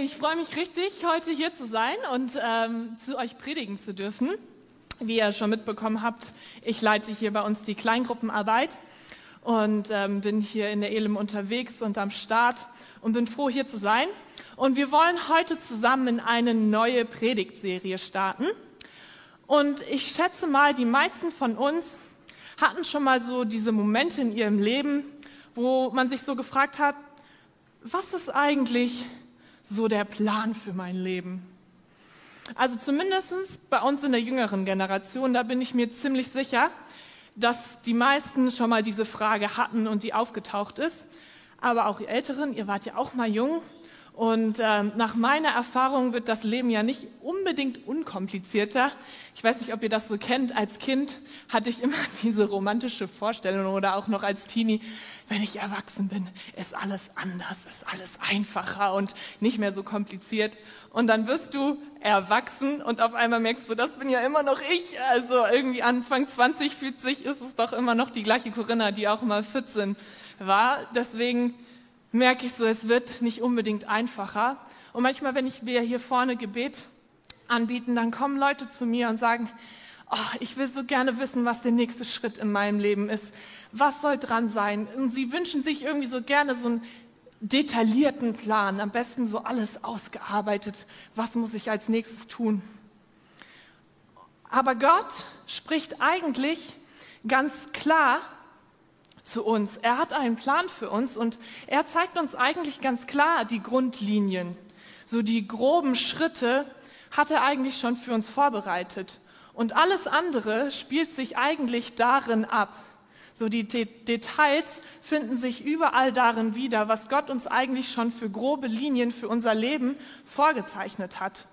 Hey, ich freue mich richtig, heute hier zu sein und ähm, zu euch predigen zu dürfen. Wie ihr schon mitbekommen habt, ich leite hier bei uns die Kleingruppenarbeit und ähm, bin hier in der Elim unterwegs und am Start und bin froh, hier zu sein. Und wir wollen heute zusammen in eine neue Predigtserie starten. Und ich schätze mal, die meisten von uns hatten schon mal so diese Momente in ihrem Leben, wo man sich so gefragt hat, was ist eigentlich so der Plan für mein Leben? Also zumindest bei uns in der jüngeren Generation, da bin ich mir ziemlich sicher, dass die meisten schon mal diese Frage hatten und die aufgetaucht ist. Aber auch ihr Älteren, ihr wart ja auch mal jung und äh, nach meiner Erfahrung wird das Leben ja nicht unbedingt unkomplizierter. Ich weiß nicht, ob ihr das so kennt. Als Kind hatte ich immer diese romantische Vorstellung oder auch noch als Teenie, wenn ich erwachsen bin, ist alles anders, ist alles einfacher und nicht mehr so kompliziert. Und dann wirst du erwachsen und auf einmal merkst du, das bin ja immer noch ich. Also irgendwie Anfang 20, 40 ist es doch immer noch die gleiche Corinna, die auch mal 14 war. Deswegen merke ich so, es wird nicht unbedingt einfacher. Und manchmal, wenn ich wir hier vorne Gebet anbieten, dann kommen Leute zu mir und sagen, oh, ich will so gerne wissen, was der nächste Schritt in meinem Leben ist. Was soll dran sein? Und sie wünschen sich irgendwie so gerne so einen detaillierten Plan, am besten so alles ausgearbeitet. Was muss ich als nächstes tun? Aber Gott spricht eigentlich ganz klar zu uns. Er hat einen Plan für uns und er zeigt uns eigentlich ganz klar die Grundlinien. So die groben Schritte hat er eigentlich schon für uns vorbereitet. Und alles andere spielt sich eigentlich darin ab. So die De Details finden sich überall darin wieder, was Gott uns eigentlich schon für grobe Linien für unser Leben vorgezeichnet hat.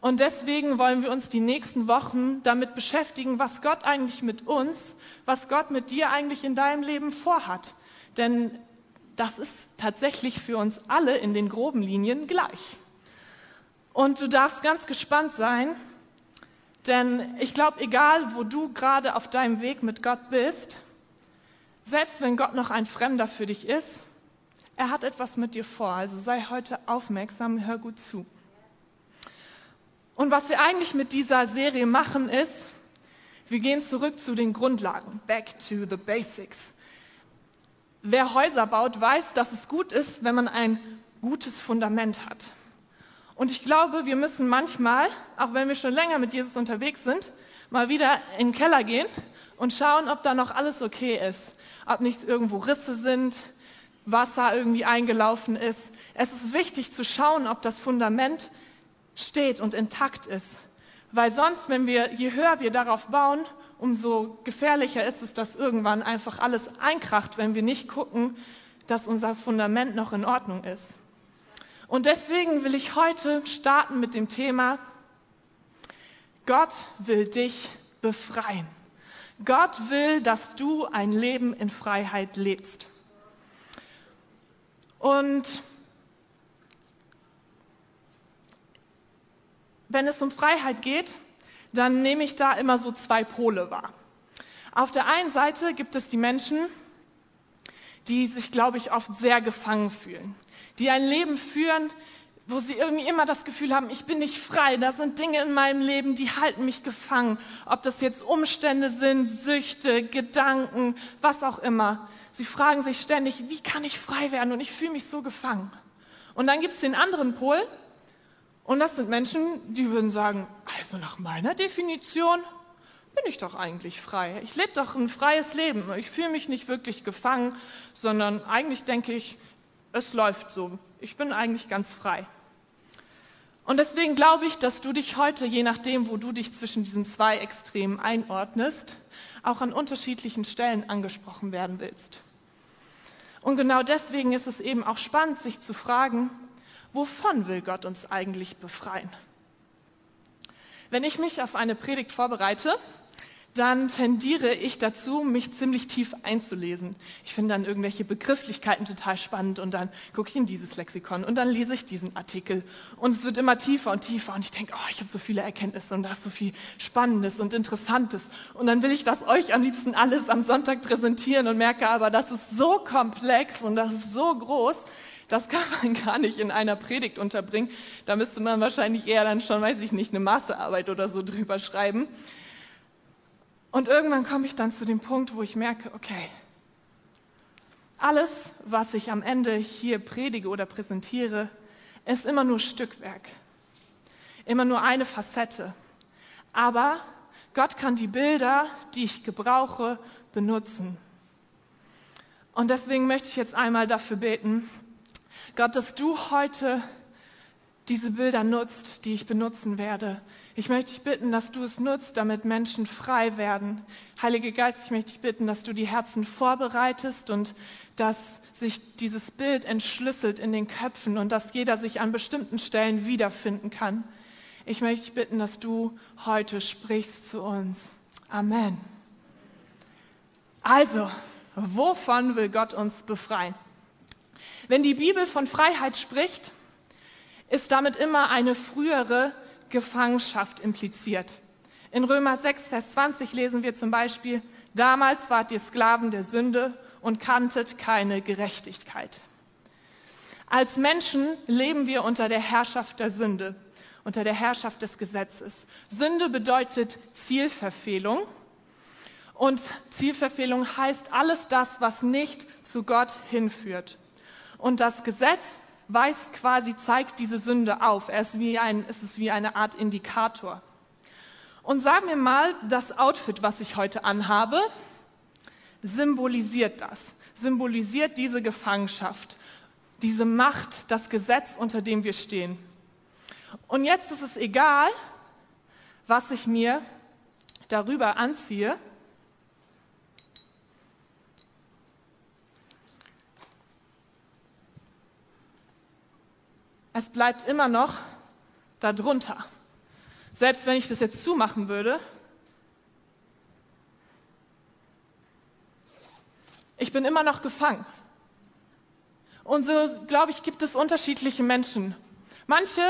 Und deswegen wollen wir uns die nächsten Wochen damit beschäftigen, was Gott eigentlich mit uns, was Gott mit dir eigentlich in deinem Leben vorhat. Denn das ist tatsächlich für uns alle in den groben Linien gleich. Und du darfst ganz gespannt sein, denn ich glaube, egal wo du gerade auf deinem Weg mit Gott bist, selbst wenn Gott noch ein Fremder für dich ist, er hat etwas mit dir vor. Also sei heute aufmerksam, hör gut zu. Und was wir eigentlich mit dieser Serie machen ist, wir gehen zurück zu den Grundlagen, back to the basics. Wer Häuser baut, weiß, dass es gut ist, wenn man ein gutes Fundament hat. Und ich glaube, wir müssen manchmal, auch wenn wir schon länger mit Jesus unterwegs sind, mal wieder in den Keller gehen und schauen, ob da noch alles okay ist. Ob nicht irgendwo Risse sind, Wasser irgendwie eingelaufen ist. Es ist wichtig zu schauen, ob das Fundament steht und intakt ist. Weil sonst, wenn wir, je höher wir darauf bauen, umso gefährlicher ist es, dass irgendwann einfach alles einkracht, wenn wir nicht gucken, dass unser Fundament noch in Ordnung ist. Und deswegen will ich heute starten mit dem Thema, Gott will dich befreien. Gott will, dass du ein Leben in Freiheit lebst. Und wenn es um Freiheit geht, dann nehme ich da immer so zwei Pole wahr. Auf der einen Seite gibt es die Menschen, die sich, glaube ich, oft sehr gefangen fühlen, die ein Leben führen, wo sie irgendwie immer das Gefühl haben, ich bin nicht frei, da sind Dinge in meinem Leben, die halten mich gefangen. Ob das jetzt Umstände sind, Süchte, Gedanken, was auch immer. Sie fragen sich ständig, wie kann ich frei werden? Und ich fühle mich so gefangen. Und dann gibt es den anderen Pol, und das sind Menschen, die würden sagen, also nach meiner Definition bin ich doch eigentlich frei. Ich lebe doch ein freies Leben. Ich fühle mich nicht wirklich gefangen, sondern eigentlich denke ich, es läuft so. Ich bin eigentlich ganz frei. Und deswegen glaube ich, dass du dich heute, je nachdem, wo du dich zwischen diesen zwei Extremen einordnest, auch an unterschiedlichen Stellen angesprochen werden willst. Und genau deswegen ist es eben auch spannend, sich zu fragen, wovon will Gott uns eigentlich befreien? Wenn ich mich auf eine Predigt vorbereite, dann tendiere ich dazu, mich ziemlich tief einzulesen. Ich finde dann irgendwelche Begrifflichkeiten total spannend und dann gucke ich in dieses Lexikon und dann lese ich diesen Artikel. Und es wird immer tiefer und tiefer und ich denke, oh, ich habe so viele Erkenntnisse und da ist so viel Spannendes und Interessantes. Und dann will ich das euch am liebsten alles am Sonntag präsentieren und merke aber, das ist so komplex und das ist so groß, Das kann man gar nicht in einer Predigt unterbringen. Da müsste man wahrscheinlich eher dann schon, weiß ich nicht, eine Masterarbeit oder so drüber schreiben. Und irgendwann komme ich dann zu dem Punkt, wo ich merke, okay, alles, was ich am Ende hier predige oder präsentiere, ist immer nur Stückwerk, immer nur eine Facette. Aber Gott kann die Bilder, die ich gebrauche, benutzen. Und deswegen möchte ich jetzt einmal dafür beten, Gott, dass du heute diese Bilder nutzt, die ich benutzen werde. Ich möchte dich bitten, dass du es nutzt, damit Menschen frei werden. Heilige Geist, ich möchte dich bitten, dass du die Herzen vorbereitest und dass sich dieses Bild entschlüsselt in den Köpfen und dass jeder sich an bestimmten Stellen wiederfinden kann. Ich möchte dich bitten, dass du heute sprichst zu uns. Amen. Also, wovon will Gott uns befreien? Wenn die Bibel von Freiheit spricht, ist damit immer eine frühere Gefangenschaft impliziert. In Römer 6, Vers 20 lesen wir zum Beispiel, damals wart ihr Sklaven der Sünde und kanntet keine Gerechtigkeit. Als Menschen leben wir unter der Herrschaft der Sünde, unter der Herrschaft des Gesetzes. Sünde bedeutet Zielverfehlung. Und Zielverfehlung heißt alles das, was nicht zu Gott hinführt. Und das Gesetz weist quasi, zeigt diese Sünde auf. Er ist wie ein, es ist wie eine Art Indikator. Und sagen wir mal, das Outfit, was ich heute anhabe, symbolisiert das, symbolisiert diese Gefangenschaft, diese Macht, das Gesetz, unter dem wir stehen. Und jetzt ist es egal, was ich mir darüber anziehe, es bleibt immer noch darunter. Selbst wenn ich das jetzt zumachen würde, ich bin immer noch gefangen. Und so, glaube ich, gibt es unterschiedliche Menschen. Manche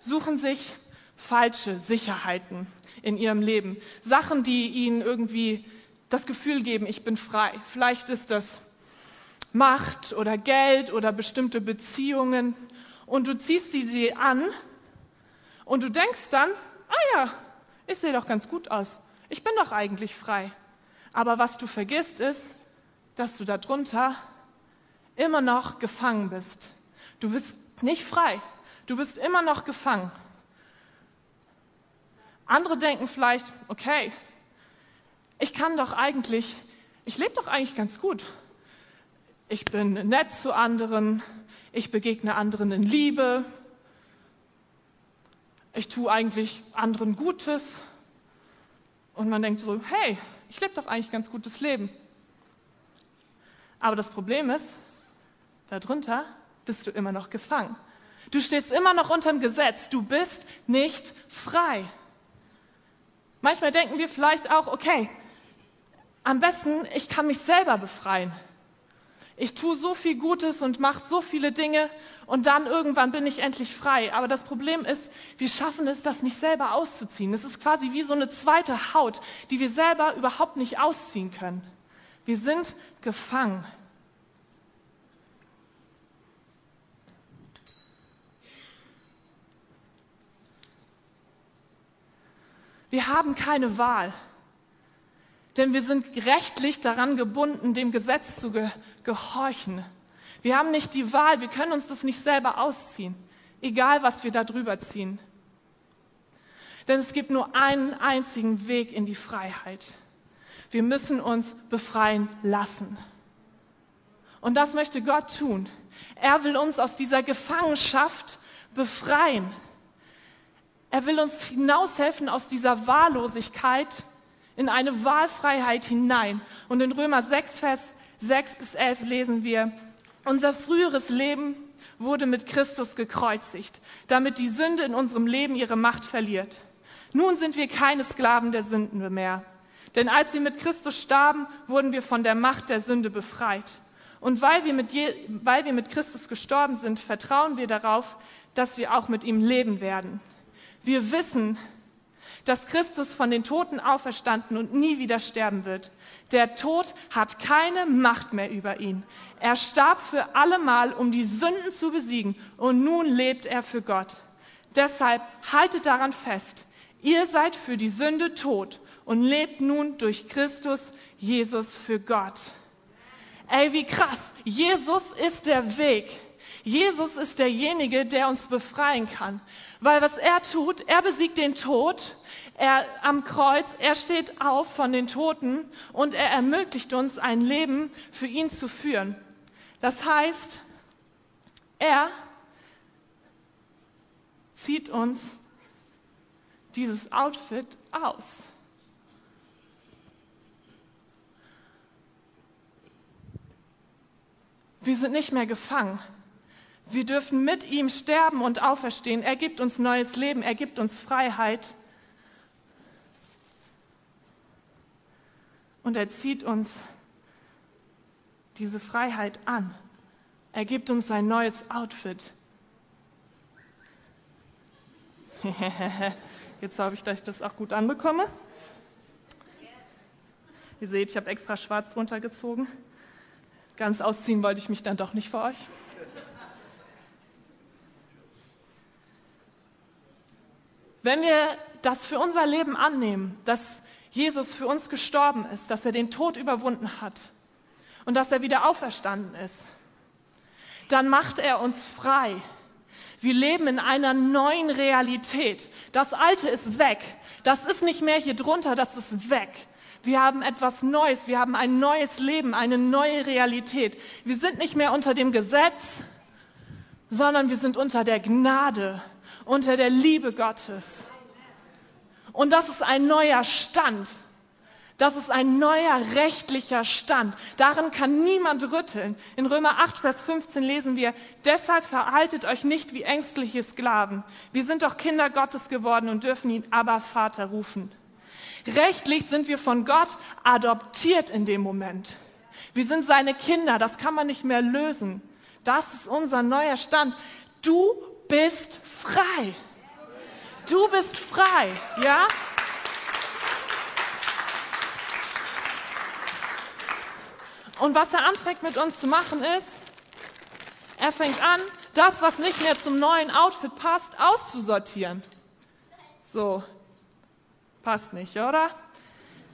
suchen sich falsche Sicherheiten in ihrem Leben. Sachen, die ihnen irgendwie das Gefühl geben, ich bin frei. Vielleicht ist das Macht oder Geld oder bestimmte Beziehungen und du ziehst sie, sie an und du denkst dann, ah ja, ich sehe doch ganz gut aus. Ich bin doch eigentlich frei. Aber was du vergisst ist, dass du darunter immer noch gefangen bist. Du bist nicht frei. Du bist immer noch gefangen. Andere denken vielleicht, okay, ich kann doch eigentlich, ich lebe doch eigentlich ganz gut. Ich bin nett zu anderen, ich begegne anderen in Liebe, ich tue eigentlich anderen Gutes. Und man denkt so, hey, ich lebe doch eigentlich ganz gutes Leben. Aber das Problem ist, darunter bist du immer noch gefangen. Du stehst immer noch unter dem Gesetz. Du bist nicht frei. Manchmal denken wir vielleicht auch, okay, am besten, ich kann mich selber befreien. Ich tue so viel Gutes und mache so viele Dinge und dann irgendwann bin ich endlich frei. Aber das Problem ist, wir schaffen es, das nicht selber auszuziehen. Es ist quasi wie so eine zweite Haut, die wir selber überhaupt nicht ausziehen können. Wir sind gefangen. Wir haben keine Wahl, denn wir sind rechtlich daran gebunden, dem Gesetz zu gehören gehorchen. Wir haben nicht die Wahl, wir können uns das nicht selber ausziehen, egal was wir da drüber ziehen. Denn es gibt nur einen einzigen Weg in die Freiheit. Wir müssen uns befreien lassen. Und das möchte Gott tun. Er will uns aus dieser Gefangenschaft befreien. Er will uns hinaushelfen aus dieser Wahllosigkeit in eine Wahlfreiheit hinein. Und in Römer 6, Vers 6 bis 11 lesen wir, unser früheres Leben wurde mit Christus gekreuzigt, damit die Sünde in unserem Leben ihre Macht verliert. Nun sind wir keine Sklaven der Sünden mehr. Denn als wir mit Christus starben, wurden wir von der Macht der Sünde befreit. Und weil wir, mit je, weil wir mit Christus gestorben sind, vertrauen wir darauf, dass wir auch mit ihm leben werden. Wir wissen, dass Christus von den Toten auferstanden und nie wieder sterben wird. Der Tod hat keine Macht mehr über ihn. Er starb für allemal, um die Sünden zu besiegen, und nun lebt er für Gott. Deshalb haltet daran fest. Ihr seid für die Sünde tot und lebt nun durch Christus Jesus für Gott. Ey, wie krass. Jesus ist der Weg. Jesus ist derjenige, der uns befreien kann. Weil was er tut, er besiegt den Tod, er am Kreuz, er steht auf von den Toten und er ermöglicht uns ein Leben für ihn zu führen. Das heißt, er zieht uns dieses Outfit aus. Wir sind nicht mehr gefangen. Wir dürfen mit ihm sterben und auferstehen. Er gibt uns neues Leben, er gibt uns Freiheit. Und er zieht uns diese Freiheit an. Er gibt uns ein neues Outfit. Jetzt hoffe ich, dass ich das auch gut anbekomme. Ihr seht, ich habe extra schwarz drunter gezogen. Ganz ausziehen wollte ich mich dann doch nicht für euch. Wenn wir das für unser Leben annehmen, dass Jesus für uns gestorben ist, dass er den Tod überwunden hat und dass er wieder auferstanden ist, dann macht er uns frei. Wir leben in einer neuen Realität. Das Alte ist weg. Das ist nicht mehr hier drunter, das ist weg. Wir haben etwas Neues, wir haben ein neues Leben, eine neue Realität. Wir sind nicht mehr unter dem Gesetz, sondern wir sind unter der Gnade unter der Liebe Gottes. Und das ist ein neuer Stand. Das ist ein neuer rechtlicher Stand. Darin kann niemand rütteln. In Römer 8, Vers 15 lesen wir, deshalb verhaltet euch nicht wie ängstliche Sklaven. Wir sind doch Kinder Gottes geworden und dürfen ihn aber Vater rufen. Rechtlich sind wir von Gott adoptiert in dem Moment. Wir sind seine Kinder, das kann man nicht mehr lösen. Das ist unser neuer Stand. Du bist frei. Du bist frei, ja? Und was er anfängt mit uns zu machen ist, er fängt an, das, was nicht mehr zum neuen Outfit passt, auszusortieren. So, passt nicht, oder?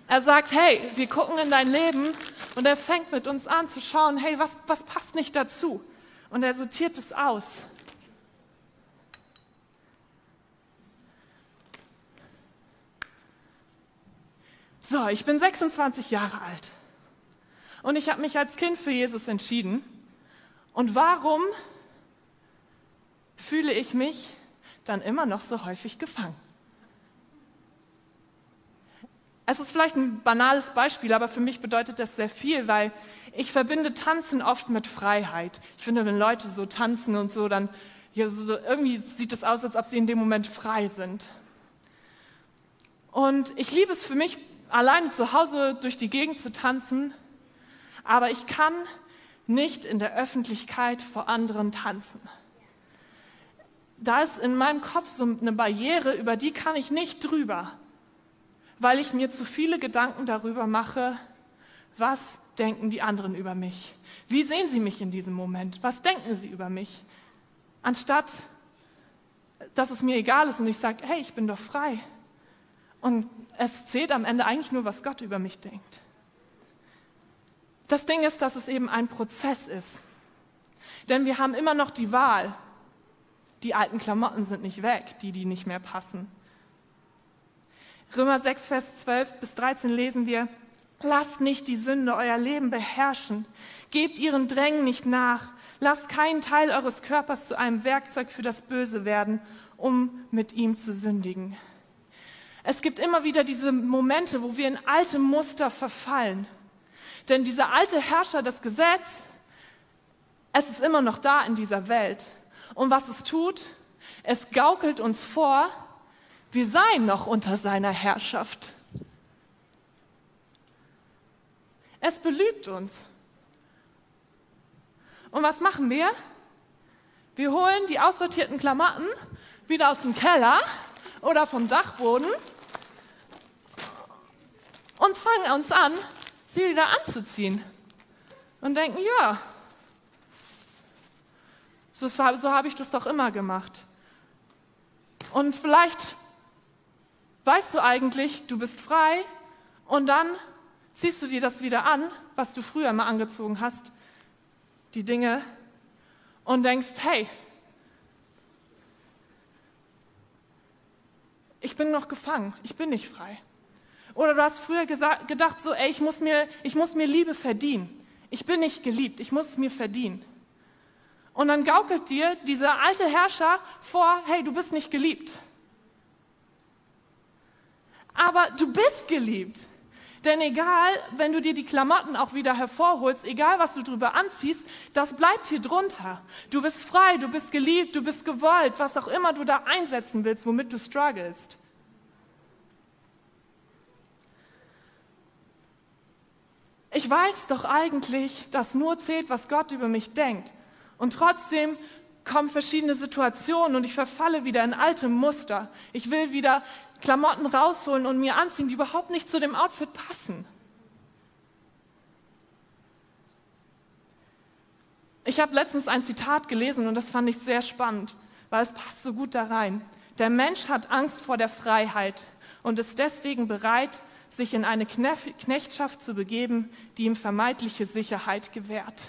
Er sagt, hey, wir gucken in dein Leben und er fängt mit uns an zu schauen, hey, was, was passt nicht dazu? Und er sortiert es aus. So, ich bin 26 Jahre alt und ich habe mich als Kind für Jesus entschieden. Und warum fühle ich mich dann immer noch so häufig gefangen? Es ist vielleicht ein banales Beispiel, aber für mich bedeutet das sehr viel, weil ich verbinde Tanzen oft mit Freiheit. Ich finde, wenn Leute so tanzen und so, dann ja, so, irgendwie sieht es aus, als ob sie in dem Moment frei sind. Und ich liebe es für mich alleine zu Hause durch die Gegend zu tanzen, aber ich kann nicht in der Öffentlichkeit vor anderen tanzen. Da ist in meinem Kopf so eine Barriere, über die kann ich nicht drüber, weil ich mir zu viele Gedanken darüber mache, was denken die anderen über mich? Wie sehen sie mich in diesem Moment? Was denken sie über mich? Anstatt, dass es mir egal ist und ich sage, hey, ich bin doch frei. Und es zählt am Ende eigentlich nur, was Gott über mich denkt. Das Ding ist, dass es eben ein Prozess ist. Denn wir haben immer noch die Wahl. Die alten Klamotten sind nicht weg, die, die nicht mehr passen. Römer 6, Vers 12 bis 13 lesen wir, Lasst nicht die Sünde euer Leben beherrschen. Gebt ihren Drängen nicht nach. Lasst keinen Teil eures Körpers zu einem Werkzeug für das Böse werden, um mit ihm zu sündigen. Es gibt immer wieder diese Momente, wo wir in alte Muster verfallen. Denn dieser alte Herrscher, das Gesetz, es ist immer noch da in dieser Welt. Und was es tut, es gaukelt uns vor, wir seien noch unter seiner Herrschaft. Es belügt uns. Und was machen wir? Wir holen die aussortierten Klamotten wieder aus dem Keller oder vom Dachboden und fangen uns an, sie wieder anzuziehen. Und denken, ja, so, so habe ich das doch immer gemacht. Und vielleicht weißt du eigentlich, du bist frei und dann ziehst du dir das wieder an, was du früher mal angezogen hast, die Dinge, und denkst, hey, ich bin noch gefangen, ich bin nicht frei. Oder du hast früher gedacht, so, ey, ich muss, mir, ich muss mir Liebe verdienen. Ich bin nicht geliebt, ich muss es mir verdienen. Und dann gaukelt dir dieser alte Herrscher vor, hey, du bist nicht geliebt. Aber du bist geliebt. Denn egal, wenn du dir die Klamotten auch wieder hervorholst, egal was du drüber anziehst, das bleibt hier drunter. Du bist frei, du bist geliebt, du bist gewollt, was auch immer du da einsetzen willst, womit du strugglest. Ich weiß doch eigentlich, dass nur zählt, was Gott über mich denkt. Und trotzdem kommen verschiedene Situationen und ich verfalle wieder in alte Muster. Ich will wieder Klamotten rausholen und mir anziehen, die überhaupt nicht zu dem Outfit passen. Ich habe letztens ein Zitat gelesen und das fand ich sehr spannend, weil es passt so gut da rein. Der Mensch hat Angst vor der Freiheit und ist deswegen bereit, sich in eine Knechtschaft zu begeben, die ihm vermeintliche Sicherheit gewährt.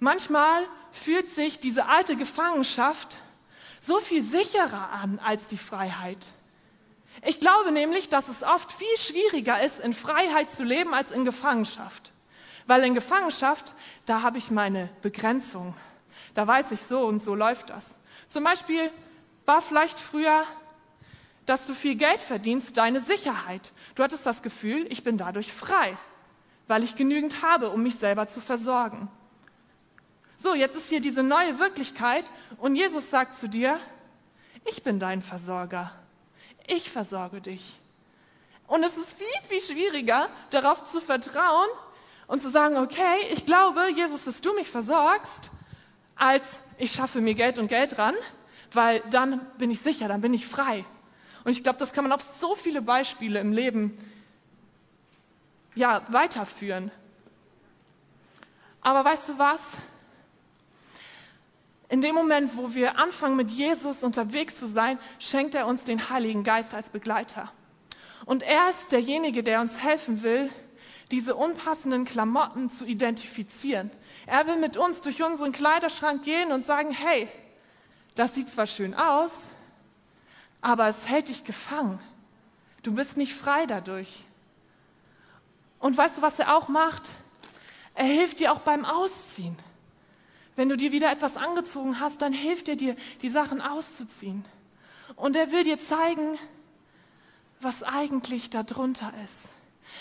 Manchmal fühlt sich diese alte Gefangenschaft so viel sicherer an als die Freiheit. Ich glaube nämlich, dass es oft viel schwieriger ist, in Freiheit zu leben als in Gefangenschaft. Weil in Gefangenschaft, da habe ich meine Begrenzung. Da weiß ich so und so läuft das. Zum Beispiel war vielleicht früher dass du viel Geld verdienst, deine Sicherheit. Du hattest das Gefühl, ich bin dadurch frei, weil ich genügend habe, um mich selber zu versorgen. So, jetzt ist hier diese neue Wirklichkeit und Jesus sagt zu dir, ich bin dein Versorger. Ich versorge dich. Und es ist viel, viel schwieriger, darauf zu vertrauen und zu sagen, okay, ich glaube, Jesus, dass du mich versorgst, als ich schaffe mir Geld und Geld ran, weil dann bin ich sicher, dann bin ich frei. Und ich glaube, das kann man auf so viele Beispiele im Leben ja, weiterführen. Aber weißt du was? In dem Moment, wo wir anfangen, mit Jesus unterwegs zu sein, schenkt er uns den Heiligen Geist als Begleiter. Und er ist derjenige, der uns helfen will, diese unpassenden Klamotten zu identifizieren. Er will mit uns durch unseren Kleiderschrank gehen und sagen, hey, das sieht zwar schön aus, aber es hält dich gefangen. Du bist nicht frei dadurch. Und weißt du, was er auch macht? Er hilft dir auch beim Ausziehen. Wenn du dir wieder etwas angezogen hast, dann hilft er dir, die Sachen auszuziehen. Und er will dir zeigen, was eigentlich darunter ist.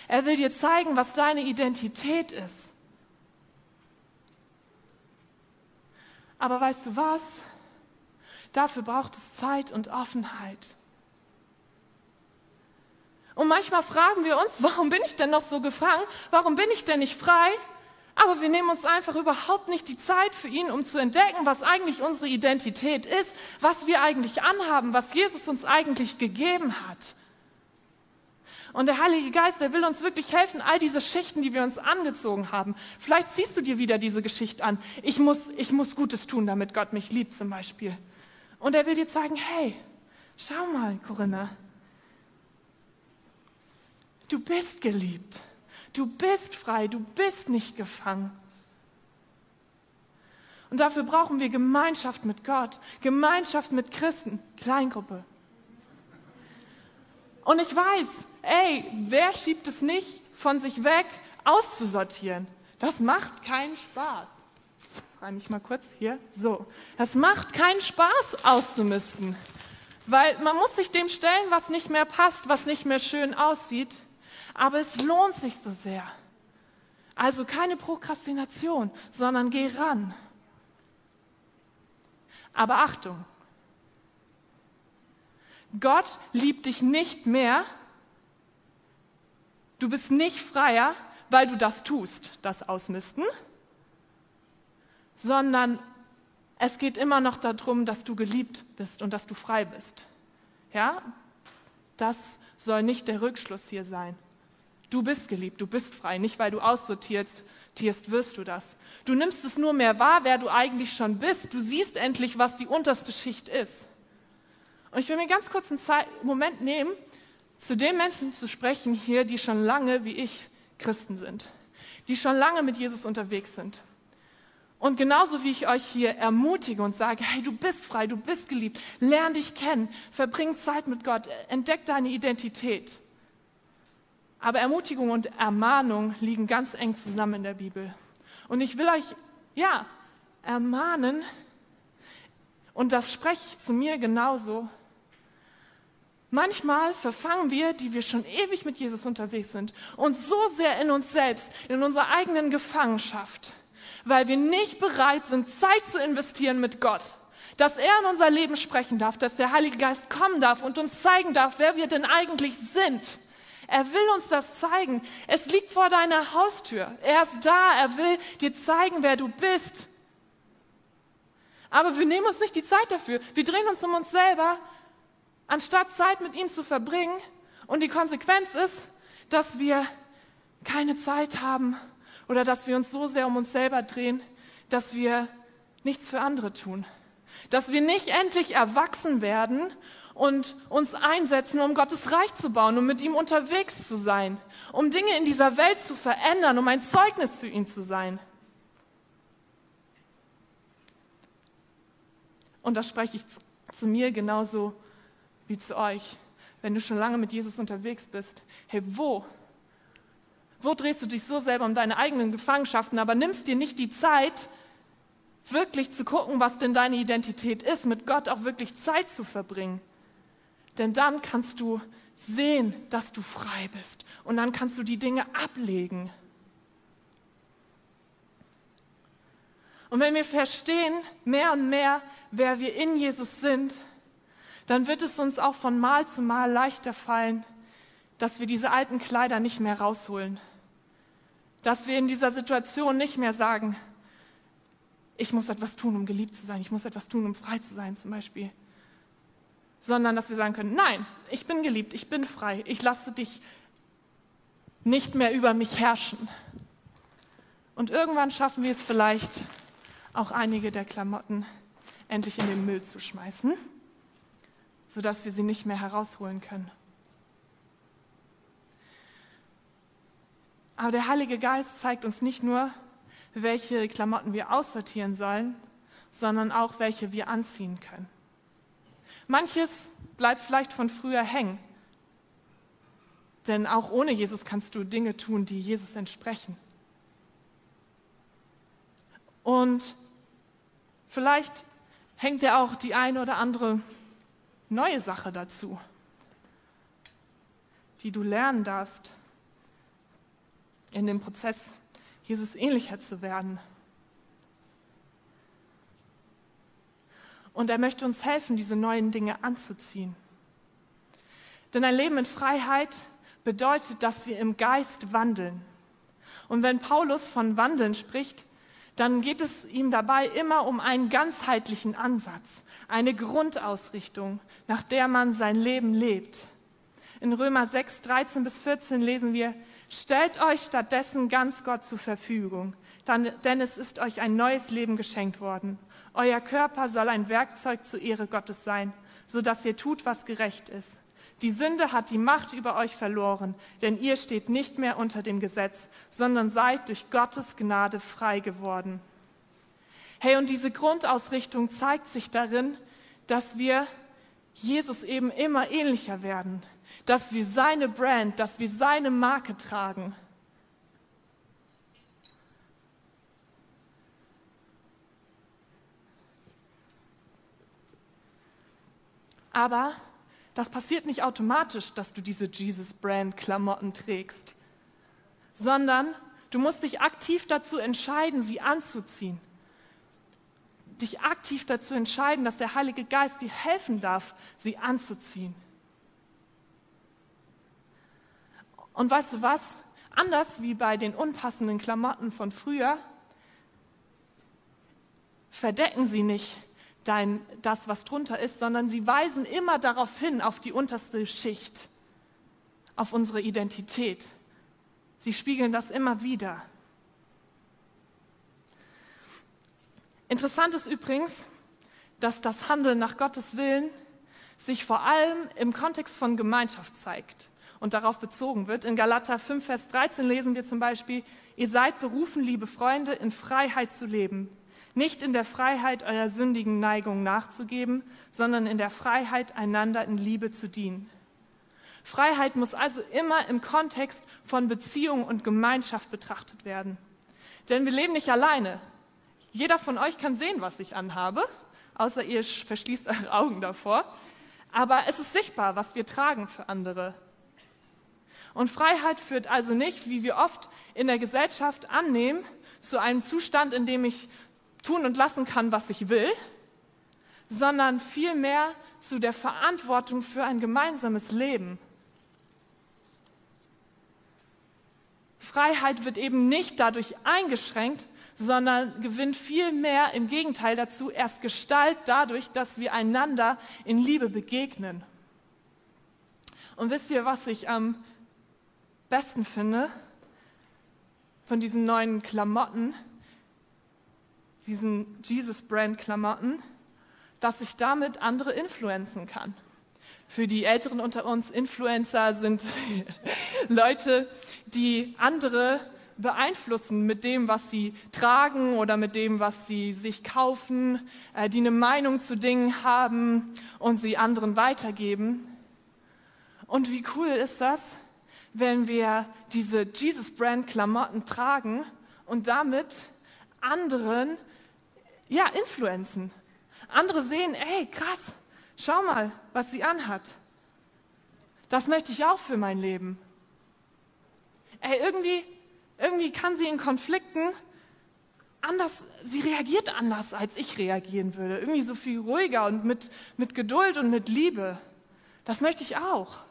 Er will dir zeigen, was deine Identität ist. Aber weißt du was? Dafür braucht es Zeit und Offenheit. Und manchmal fragen wir uns, warum bin ich denn noch so gefangen? Warum bin ich denn nicht frei? Aber wir nehmen uns einfach überhaupt nicht die Zeit für ihn, um zu entdecken, was eigentlich unsere Identität ist, was wir eigentlich anhaben, was Jesus uns eigentlich gegeben hat. Und der Heilige Geist, der will uns wirklich helfen, all diese Schichten, die wir uns angezogen haben. Vielleicht ziehst du dir wieder diese Geschichte an. Ich muss, ich muss Gutes tun, damit Gott mich liebt, zum Beispiel. Und er will dir sagen, hey, schau mal, Corinna, du bist geliebt, du bist frei, du bist nicht gefangen. Und dafür brauchen wir Gemeinschaft mit Gott, Gemeinschaft mit Christen, Kleingruppe. Und ich weiß, ey, wer schiebt es nicht von sich weg auszusortieren? Das macht keinen Spaß rein mich mal kurz hier. So, das macht keinen Spaß auszumisten, weil man muss sich dem stellen, was nicht mehr passt, was nicht mehr schön aussieht. Aber es lohnt sich so sehr. Also keine Prokrastination, sondern geh ran. Aber Achtung, Gott liebt dich nicht mehr. Du bist nicht freier, weil du das tust, das Ausmisten, sondern es geht immer noch darum, dass du geliebt bist und dass du frei bist. Ja? das soll nicht der Rückschluss hier sein. Du bist geliebt, du bist frei. Nicht weil du aussortierst, wirst du das. Du nimmst es nur mehr wahr, wer du eigentlich schon bist. Du siehst endlich, was die unterste Schicht ist. Und ich will mir ganz kurz einen Moment nehmen, zu den Menschen zu sprechen hier, die schon lange wie ich Christen sind, die schon lange mit Jesus unterwegs sind. Und genauso wie ich euch hier ermutige und sage, hey, du bist frei, du bist geliebt, lern dich kennen, verbring Zeit mit Gott, entdeck deine Identität. Aber Ermutigung und Ermahnung liegen ganz eng zusammen in der Bibel. Und ich will euch, ja, ermahnen, und das spreche ich zu mir genauso. Manchmal verfangen wir, die wir schon ewig mit Jesus unterwegs sind, uns so sehr in uns selbst, in unserer eigenen Gefangenschaft weil wir nicht bereit sind, Zeit zu investieren mit Gott. Dass er in unser Leben sprechen darf, dass der Heilige Geist kommen darf und uns zeigen darf, wer wir denn eigentlich sind. Er will uns das zeigen. Es liegt vor deiner Haustür. Er ist da. Er will dir zeigen, wer du bist. Aber wir nehmen uns nicht die Zeit dafür. Wir drehen uns um uns selber, anstatt Zeit mit ihm zu verbringen. Und die Konsequenz ist, dass wir keine Zeit haben, oder dass wir uns so sehr um uns selber drehen, dass wir nichts für andere tun. Dass wir nicht endlich erwachsen werden und uns einsetzen, um Gottes Reich zu bauen, um mit ihm unterwegs zu sein, um Dinge in dieser Welt zu verändern, um ein Zeugnis für ihn zu sein. Und da spreche ich zu mir genauso wie zu euch. Wenn du schon lange mit Jesus unterwegs bist, hey, wo wo drehst du dich so selber um deine eigenen Gefangenschaften, aber nimmst dir nicht die Zeit, wirklich zu gucken, was denn deine Identität ist, mit Gott auch wirklich Zeit zu verbringen. Denn dann kannst du sehen, dass du frei bist. Und dann kannst du die Dinge ablegen. Und wenn wir verstehen mehr und mehr, wer wir in Jesus sind, dann wird es uns auch von Mal zu Mal leichter fallen, dass wir diese alten Kleider nicht mehr rausholen, dass wir in dieser Situation nicht mehr sagen, ich muss etwas tun, um geliebt zu sein, ich muss etwas tun, um frei zu sein zum Beispiel, sondern dass wir sagen können, nein, ich bin geliebt, ich bin frei, ich lasse dich nicht mehr über mich herrschen. Und irgendwann schaffen wir es vielleicht, auch einige der Klamotten endlich in den Müll zu schmeißen, sodass wir sie nicht mehr herausholen können. Aber der Heilige Geist zeigt uns nicht nur, welche Klamotten wir aussortieren sollen, sondern auch, welche wir anziehen können. Manches bleibt vielleicht von früher hängen, denn auch ohne Jesus kannst du Dinge tun, die Jesus entsprechen. Und vielleicht hängt dir auch die eine oder andere neue Sache dazu, die du lernen darfst in dem Prozess, Jesus ähnlicher zu werden. Und er möchte uns helfen, diese neuen Dinge anzuziehen. Denn ein Leben in Freiheit bedeutet, dass wir im Geist wandeln. Und wenn Paulus von Wandeln spricht, dann geht es ihm dabei immer um einen ganzheitlichen Ansatz, eine Grundausrichtung, nach der man sein Leben lebt. In Römer 6, 13 bis 14 lesen wir, Stellt euch stattdessen ganz Gott zur Verfügung, denn es ist euch ein neues Leben geschenkt worden. Euer Körper soll ein Werkzeug zur Ehre Gottes sein, so dass ihr tut, was gerecht ist. Die Sünde hat die Macht über euch verloren, denn ihr steht nicht mehr unter dem Gesetz, sondern seid durch Gottes Gnade frei geworden. Hey, und diese Grundausrichtung zeigt sich darin, dass wir Jesus eben immer ähnlicher werden, dass wir seine Brand, dass wir seine Marke tragen. Aber das passiert nicht automatisch, dass du diese Jesus-Brand-Klamotten trägst, sondern du musst dich aktiv dazu entscheiden, sie anzuziehen. Dich aktiv dazu entscheiden, dass der Heilige Geist dir helfen darf, sie anzuziehen. Und weißt du was? Anders wie bei den unpassenden Klamotten von früher, verdecken sie nicht dein, das, was drunter ist, sondern sie weisen immer darauf hin, auf die unterste Schicht. auf unsere Identität. Sie spiegeln das immer wieder. Interessant ist übrigens, dass das Handeln nach Gottes Willen sich vor allem im Kontext von Gemeinschaft zeigt und darauf bezogen wird. In Galater 5, Vers 13 lesen wir zum Beispiel, ihr seid berufen, liebe Freunde, in Freiheit zu leben. Nicht in der Freiheit eurer sündigen Neigungen nachzugeben, sondern in der Freiheit, einander in Liebe zu dienen. Freiheit muss also immer im Kontext von Beziehung und Gemeinschaft betrachtet werden. Denn wir leben nicht alleine. Jeder von euch kann sehen, was ich anhabe, außer ihr verschließt eure Augen davor. Aber es ist sichtbar, was wir tragen für andere. Und Freiheit führt also nicht, wie wir oft in der Gesellschaft annehmen, zu einem Zustand, in dem ich tun und lassen kann, was ich will, sondern vielmehr zu der Verantwortung für ein gemeinsames Leben. Freiheit wird eben nicht dadurch eingeschränkt, sondern gewinnt vielmehr im Gegenteil dazu erst Gestalt dadurch, dass wir einander in Liebe begegnen. Und wisst ihr, was ich am besten finde von diesen neuen Klamotten, diesen Jesus-Brand-Klamotten, dass ich damit andere influenzen kann. Für die Älteren unter uns, Influencer sind Leute, die andere beeinflussen mit dem, was sie tragen oder mit dem, was sie sich kaufen, äh, die eine Meinung zu Dingen haben und sie anderen weitergeben. Und wie cool ist das, wenn wir diese Jesus-Brand-Klamotten tragen und damit anderen ja, influenzen. Andere sehen, ey, krass, schau mal, was sie anhat. Das möchte ich auch für mein Leben. Ey, irgendwie irgendwie kann sie in Konflikten anders, sie reagiert anders, als ich reagieren würde. Irgendwie so viel ruhiger und mit, mit Geduld und mit Liebe. Das möchte ich auch.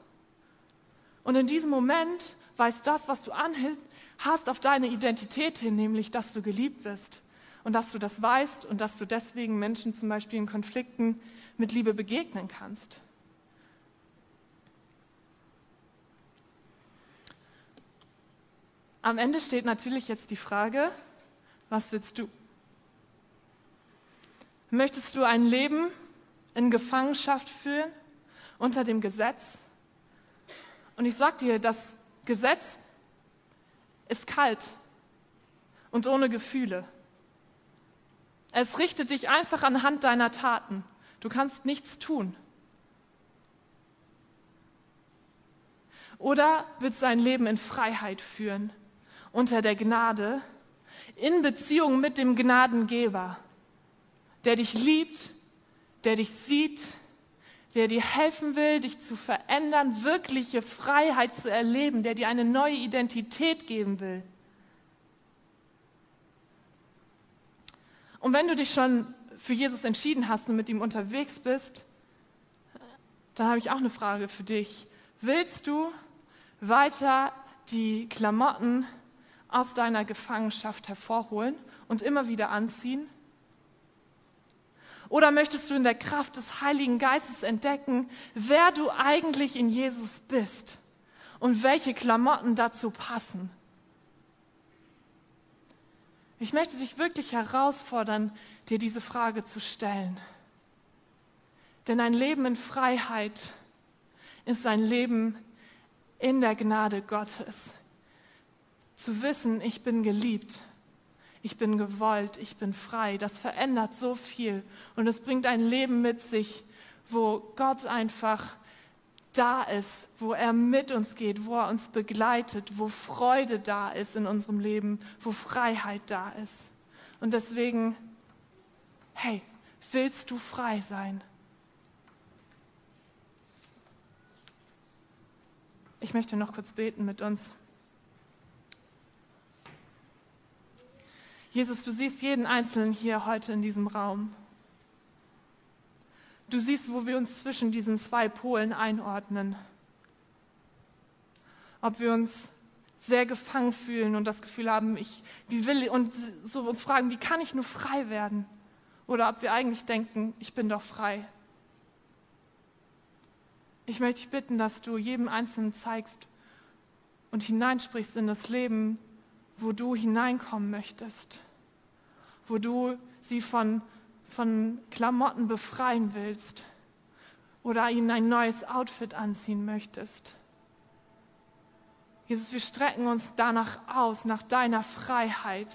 Und in diesem Moment weist das, was du anhast, auf deine Identität hin, nämlich, dass du geliebt bist und dass du das weißt und dass du deswegen Menschen zum Beispiel in Konflikten mit Liebe begegnen kannst. Am Ende steht natürlich jetzt die Frage, was willst du? Möchtest du ein Leben in Gefangenschaft führen unter dem Gesetz? Und ich sage dir, das Gesetz ist kalt und ohne Gefühle. Es richtet dich einfach anhand deiner Taten. Du kannst nichts tun. Oder willst du ein Leben in Freiheit führen? unter der Gnade in Beziehung mit dem Gnadengeber, der dich liebt, der dich sieht, der dir helfen will, dich zu verändern, wirkliche Freiheit zu erleben, der dir eine neue Identität geben will. Und wenn du dich schon für Jesus entschieden hast und mit ihm unterwegs bist, dann habe ich auch eine Frage für dich. Willst du weiter die Klamotten aus deiner Gefangenschaft hervorholen und immer wieder anziehen? Oder möchtest du in der Kraft des Heiligen Geistes entdecken, wer du eigentlich in Jesus bist und welche Klamotten dazu passen? Ich möchte dich wirklich herausfordern, dir diese Frage zu stellen. Denn ein Leben in Freiheit ist ein Leben in der Gnade Gottes zu wissen, ich bin geliebt, ich bin gewollt, ich bin frei, das verändert so viel und es bringt ein Leben mit sich, wo Gott einfach da ist, wo er mit uns geht, wo er uns begleitet, wo Freude da ist in unserem Leben, wo Freiheit da ist. Und deswegen, hey, willst du frei sein? Ich möchte noch kurz beten mit uns. Jesus, du siehst jeden Einzelnen hier heute in diesem Raum. Du siehst, wo wir uns zwischen diesen zwei Polen einordnen. Ob wir uns sehr gefangen fühlen und das Gefühl haben, ich, wie will und so uns fragen, wie kann ich nur frei werden? Oder ob wir eigentlich denken, ich bin doch frei. Ich möchte dich bitten, dass du jedem Einzelnen zeigst, und hineinsprichst in das Leben, wo du hineinkommen möchtest, wo du sie von, von Klamotten befreien willst oder ihnen ein neues Outfit anziehen möchtest. Jesus, wir strecken uns danach aus, nach deiner Freiheit.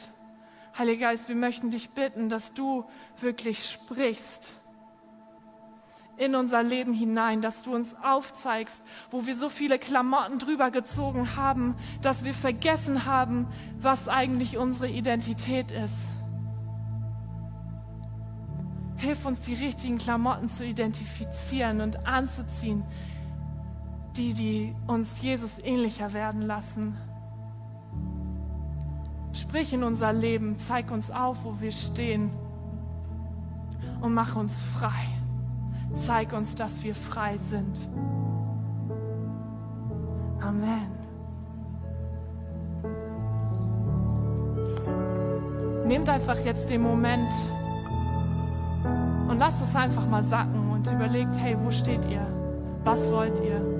Heiliger Geist, wir möchten dich bitten, dass du wirklich sprichst in unser Leben hinein, dass du uns aufzeigst, wo wir so viele Klamotten drüber gezogen haben, dass wir vergessen haben, was eigentlich unsere Identität ist. Hilf uns, die richtigen Klamotten zu identifizieren und anzuziehen, die, die uns Jesus ähnlicher werden lassen. Sprich in unser Leben, zeig uns auf, wo wir stehen und mach uns frei. Zeig uns, dass wir frei sind. Amen. Nehmt einfach jetzt den Moment und lasst es einfach mal sacken und überlegt, hey, wo steht ihr? Was wollt ihr?